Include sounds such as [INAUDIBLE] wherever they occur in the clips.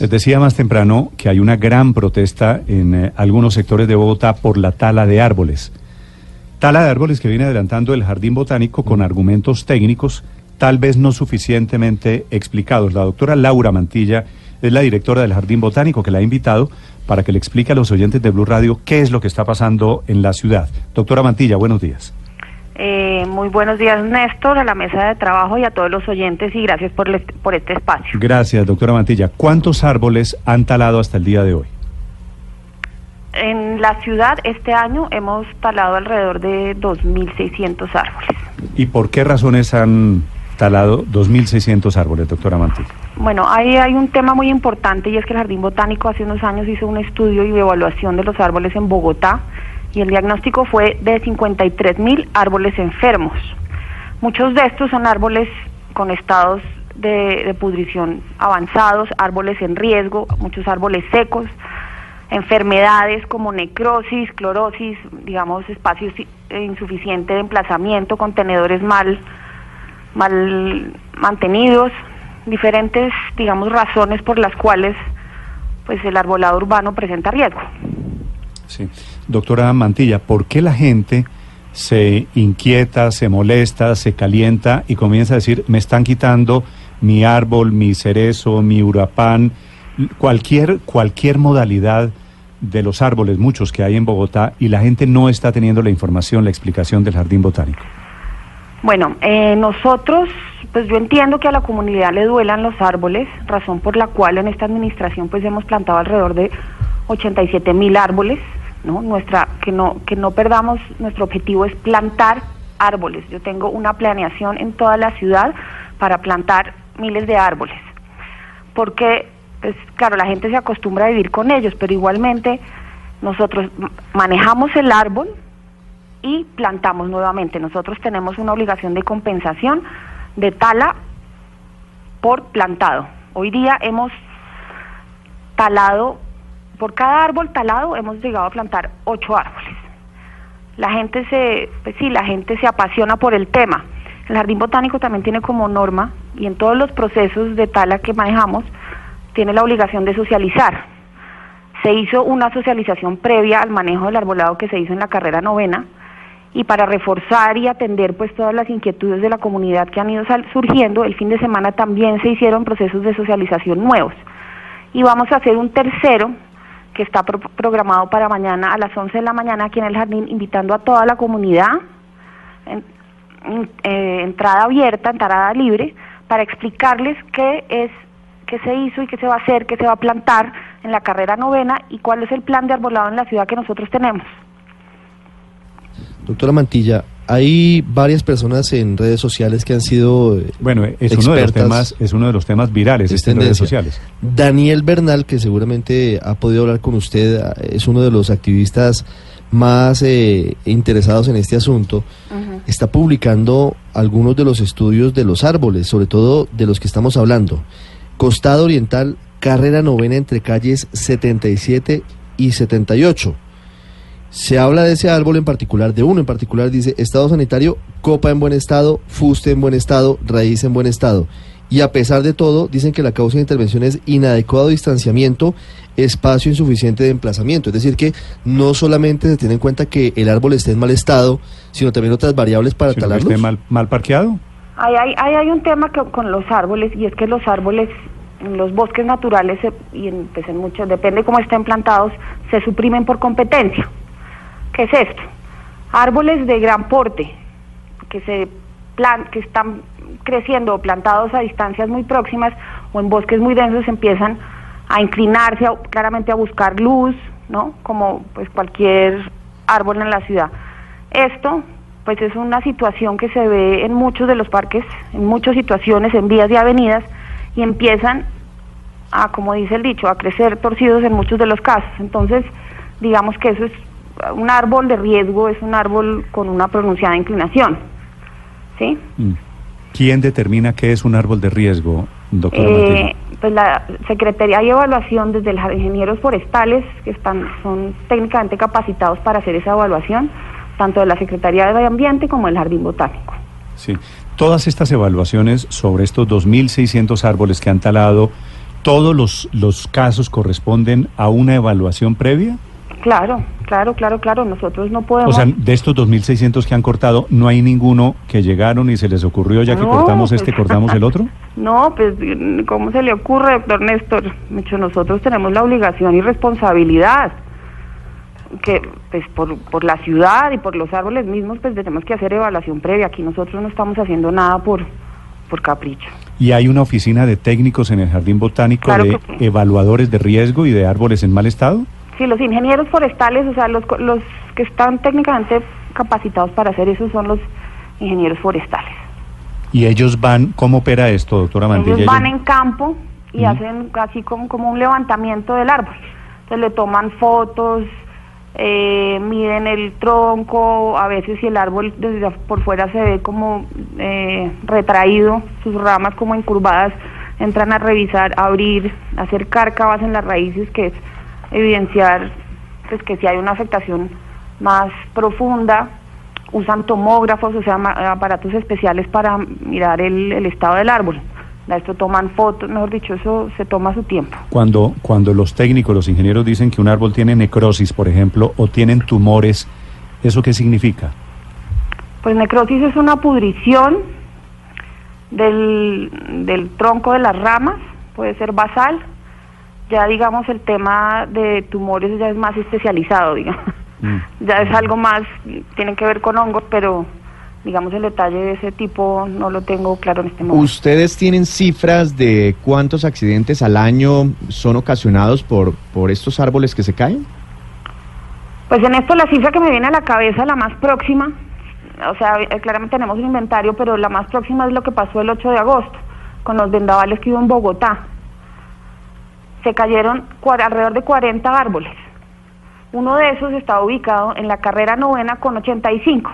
Les decía más temprano que hay una gran protesta en eh, algunos sectores de Bogotá por la tala de árboles. Tala de árboles que viene adelantando el Jardín Botánico con argumentos técnicos tal vez no suficientemente explicados. La doctora Laura Mantilla es la directora del Jardín Botánico que la ha invitado para que le explique a los oyentes de Blue Radio qué es lo que está pasando en la ciudad. Doctora Mantilla, buenos días. Eh, muy buenos días, Néstor, a la mesa de trabajo y a todos los oyentes y gracias por, el- por este espacio. Gracias, doctora Mantilla. ¿Cuántos árboles han talado hasta el día de hoy? En la ciudad este año hemos talado alrededor de 2.600 árboles. ¿Y por qué razones han talado 2.600 árboles, doctora Mantilla? Bueno, ahí hay un tema muy importante y es que el Jardín Botánico hace unos años hizo un estudio y evaluación de los árboles en Bogotá y el diagnóstico fue de 53 mil árboles enfermos. Muchos de estos son árboles con estados de, pudrición avanzados, árboles en riesgo, muchos árboles secos, enfermedades como necrosis, clorosis, digamos espacios eh, insuficiente de emplazamiento, contenedores mal mal mantenidos, diferentes, digamos, razones por las cuales pues el arbolado urbano presenta riesgo. Sí. Doctora Mantilla, ¿por qué la gente se inquieta, se molesta, se calienta y comienza a decir, me están quitando mi árbol, mi cerezo, mi urapán, cualquier, cualquier modalidad de los árboles, muchos que hay en Bogotá, y la gente no está teniendo la información, la explicación del Jardín Botánico? Bueno, eh, nosotros, pues yo entiendo que a la comunidad le duelan los árboles, razón por la cual en esta administración pues hemos plantado alrededor de 87 mil árboles, ¿no? Nuestra, que no, que no perdamos, nuestro objetivo es plantar árboles. Yo tengo una planeación en toda la ciudad para plantar miles de árboles. Porque, pues claro, la gente se acostumbra a vivir con ellos, pero igualmente nosotros manejamos el árbol, y plantamos nuevamente. Nosotros tenemos una obligación de compensación de tala por plantado. Hoy día hemos talado, por cada árbol talado hemos llegado a plantar ocho árboles. La gente se, pues sí, la gente se apasiona por el tema. El Jardín Botánico también tiene como norma, y en todos los procesos de tala que manejamos, tiene la obligación de socializar. Se hizo una socialización previa al manejo del arbolado que se hizo en la carrera novena, y para reforzar y atender pues todas las inquietudes de la comunidad que han ido surgiendo, el fin de semana también se hicieron procesos de socialización nuevos. Y vamos a hacer un tercero que está pro- programado para mañana a las 11 de la mañana aquí en el jardín, invitando a toda la comunidad, en- eh, entrada abierta, entrada libre, para explicarles qué es, qué se hizo y qué se va a hacer, qué se va a plantar en la carrera novena y cuál es el plan de arbolado en la ciudad que nosotros tenemos. Doctora Mantilla, hay varias personas en redes sociales que han sido eh, Bueno, es uno, de los temas, es uno de los temas virales Es este en redes sociales. Daniel Bernal, que seguramente ha podido hablar con usted, ah, es uno de los activistas más eh, interesados en este asunto, está publicando algunos de los estudios de los árboles, sobre todo de los que estamos hablando. Costado Oriental, carrera novena entre calles 77 y 78. Se habla de ese árbol en particular, de uno en particular, dice estado sanitario, copa en buen estado, fuste en buen estado, raíz en buen estado. Y a pesar de todo, dicen que la causa de intervención es inadecuado distanciamiento, espacio insuficiente de emplazamiento. Es decir, que no solamente se tiene en cuenta que el árbol esté en mal estado, sino también otras variables para Sino que talarlos. esté mal, mal parqueado. Ahí hay, ahí hay un tema que, con los árboles y es que los árboles en los bosques naturales se- y en, pues en muchos, depende cómo estén plantados, se suprimen por competencia. ¿Qué es esto? Árboles de gran porte que se plan, que están creciendo o plantados a distancias muy próximas o en bosques muy densos empiezan a inclinarse claramente a buscar luz, ¿no? Como pues cualquier árbol en la ciudad. Esto pues es una situación que se ve en muchos de los parques, en muchas situaciones, en vías y avenidas, y empiezan a, como dice el dicho, a crecer torcidos en muchos de los casos. Entonces, digamos que eso es un árbol de riesgo, es un árbol con una pronunciada inclinación. ¿Sí? Mm. ¿Quién determina qué es un árbol de riesgo, doctora eh, Pues la Secretaría de Evaluación desde los ingenieros forestales, que están son técnicamente capacitados para hacer esa evaluación, tanto de la Secretaría de Medio Ambiente como del Jardín Botánico. Sí. Todas estas evaluaciones sobre estos 2.600 árboles que han talado, ¿todos los, los casos corresponden a una evaluación previa? Claro, claro, claro, claro. Nosotros no podemos. O sea, de estos 2.600 que han cortado, ¿no hay ninguno que llegaron y se les ocurrió ya que cortamos pues, este, cortamos el otro? [LAUGHS] No, pues, ¿cómo se le ocurre, doctor Néstor? Mucho nosotros tenemos la obligación y responsabilidad que, pues, por, por la ciudad y por los árboles mismos, pues tenemos que hacer evaluación previa. Aquí nosotros no estamos haciendo nada por, por capricho. ¿Y hay una oficina de técnicos en el Jardín Botánico de evaluadores de riesgo y de árboles en mal estado? Sí, los ingenieros forestales, o sea, los, los que están técnicamente capacitados para hacer eso son los ingenieros forestales. ¿Y ellos van, cómo opera esto, doctora Mantilla? Ellos van en campo y hacen así como, como un levantamiento del árbol. Entonces le toman fotos, eh, miden el tronco, a veces si el árbol desde por fuera se ve como eh, retraído, sus ramas como encurvadas, entran a revisar, abrir, hacer cárcavas en las raíces, que es evidenciar pues que si hay una afectación más profunda, usan tomógrafos, o sea, aparatos especiales para mirar el, estado del árbol. Esto toman fotos, mejor dicho, eso se toma su tiempo. Cuando, cuando los técnicos, los ingenieros dicen que un árbol tiene necrosis, por ejemplo, o tienen tumores, ¿eso qué significa? Pues necrosis es una pudrición del, del tronco de las ramas, puede ser basal, ya digamos el tema de tumores ya es más especializado, digamos. Mm. [LAUGHS] Ya es algo más, tiene que ver con hongos, pero digamos el detalle de ese tipo no lo tengo claro en este momento. ¿Ustedes tienen cifras de cuántos accidentes al año son ocasionados por, por estos árboles que se caen? Pues en esto la cifra que me viene a la cabeza, la más próxima, o sea, eh, claramente tenemos un inventario, pero la más próxima es lo que pasó el 8 de agosto, con los vendavales que hubo en Bogotá se cayeron alrededor de 40 árboles. Uno de esos estaba ubicado en la carrera novena con 85,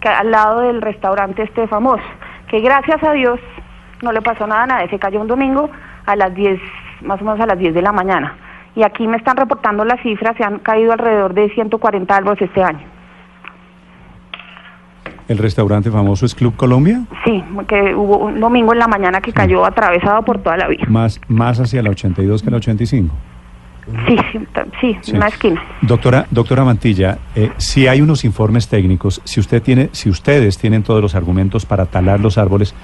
que, al lado del restaurante este famoso, que gracias a Dios no le pasó nada a nadie, se cayó un domingo a las 10, más o menos a las 10 de la mañana. Y aquí me están reportando las cifras, se han caído alrededor de 140 árboles este año. ¿El restaurante famoso es Club Colombia? Sí, que hubo un domingo en la mañana que cayó atravesado por toda la vía. Más, más hacia la 82 que la 85. Sí, sí, sí, una esquina. Doctora, doctora Mantilla, eh, si hay unos informes técnicos, si usted tiene, si ustedes tienen todos los argumentos para talar los árboles,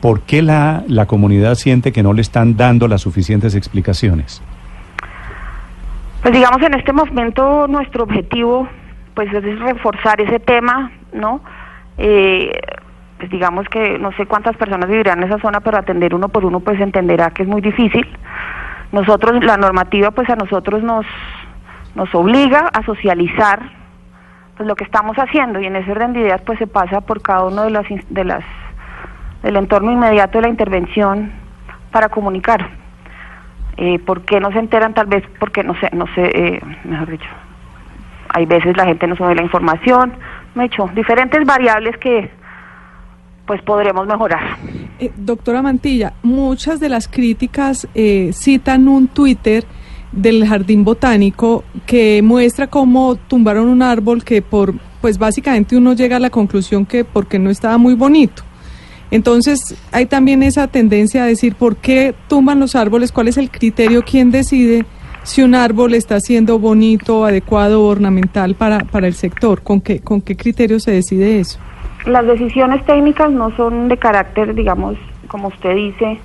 ¿por qué la, la comunidad siente que no le están dando las suficientes explicaciones? Pues digamos en este momento nuestro objetivo pues es reforzar ese tema, ¿no? Eh, digamos que no sé cuántas personas vivirán en esa zona, pero atender uno por uno pues entenderá que es muy difícil. Nosotros, la normativa pues a nosotros nos, nos obliga a socializar pues lo que estamos haciendo y en ese orden de ideas pues se pasa por cada uno de las, de las del entorno inmediato de la intervención para comunicar. Eh, ¿Por qué no se enteran? Tal vez porque no sé, no sé, eh, mejor dicho, hay veces la gente no sabe la información, me hecho diferentes variables que pues podremos mejorar. Eh, doctora Mantilla, muchas de las críticas eh, citan un Twitter del Jardín Botánico que muestra cómo tumbaron un árbol que por, pues básicamente uno llega a la conclusión que porque no estaba muy bonito. Entonces hay también esa tendencia a decir por qué tumban los árboles, cuál es el criterio, quién decide si un árbol está siendo bonito, adecuado, ornamental para, para el sector? ¿Con qué, ¿Con qué criterio se decide eso? Las decisiones técnicas no son de carácter, digamos, como usted dice,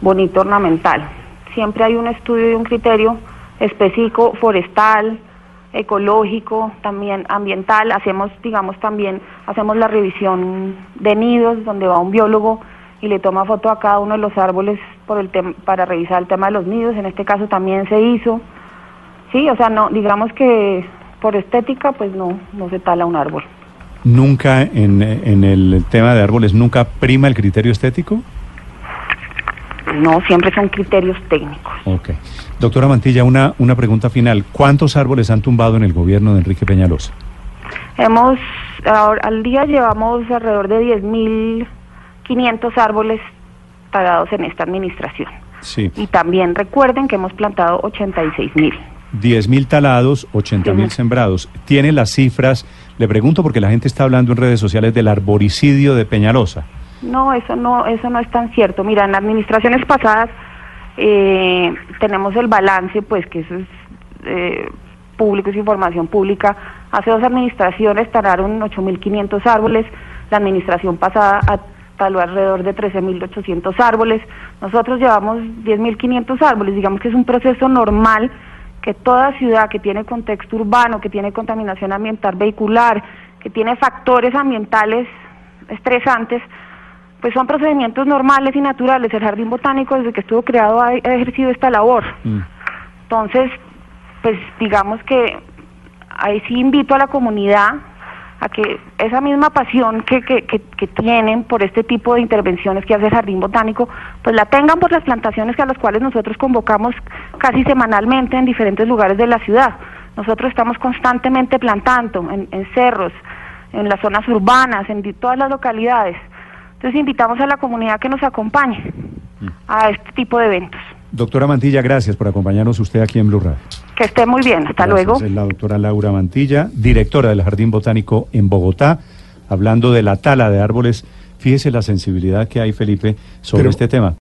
bonito, ornamental. Siempre hay un estudio y un criterio específico, forestal, ecológico, también ambiental. Hacemos, digamos, también hacemos la revisión de nidos, donde va un biólogo y le toma foto a cada uno de los árboles por el para revisar el tema de los nidos. En este caso también se hizo. Sí, o sea, no, digamos que por estética, pues no, no se tala un árbol. ¿Nunca en, en el tema de árboles, nunca prima el criterio estético? No, siempre son criterios técnicos. Ok. Doctora Mantilla, una, una pregunta final. ¿Cuántos árboles han tumbado en el gobierno de Enrique Peñalosa? Hemos, ahora- al día llevamos alrededor de 10.500 árboles talados en esta administración. Sí. Y también recuerden que hemos plantado 86.000. 10.000 talados, 80.000 Ujú. sembrados. ¿Tiene las cifras? Le pregunto porque la gente está hablando en redes sociales del arboricidio de Peñalosa. No, eso no, eso no es tan cierto. Mira, en administraciones pasadas eh, tenemos el balance, pues que eso es eh, público, es información pública. Hace dos administraciones talaron 8.500 árboles, la administración pasada taló alrededor de 13.800 árboles. Nosotros llevamos 10.500 árboles, digamos que es un proceso normal que toda ciudad que tiene contexto urbano, que tiene contaminación ambiental vehicular, que tiene factores ambientales estresantes, pues son procedimientos normales y naturales. El Jardín Botánico, desde que estuvo creado, ha, ha ejercido esta labor. Mm. Entonces, pues digamos que ahí sí invito a la comunidad a que esa misma pasión que, que, que, que tienen por este tipo de intervenciones que hace el Jardín Botánico, pues la tengan por las plantaciones que a las cuales nosotros convocamos casi semanalmente en diferentes lugares de la ciudad. Nosotros estamos constantemente plantando en, en cerros, en las zonas urbanas, en todas las localidades. Entonces invitamos a la comunidad que nos acompañe a este tipo de eventos. Doctora Mantilla, gracias por acompañarnos usted aquí en Blue Radio. Que esté muy bien. Hasta Gracias. luego. Es la doctora Laura Mantilla, directora del Jardín Botánico en Bogotá, hablando de la tala de árboles. Fíjese la sensibilidad que hay, Felipe, sobre Pero- este tema.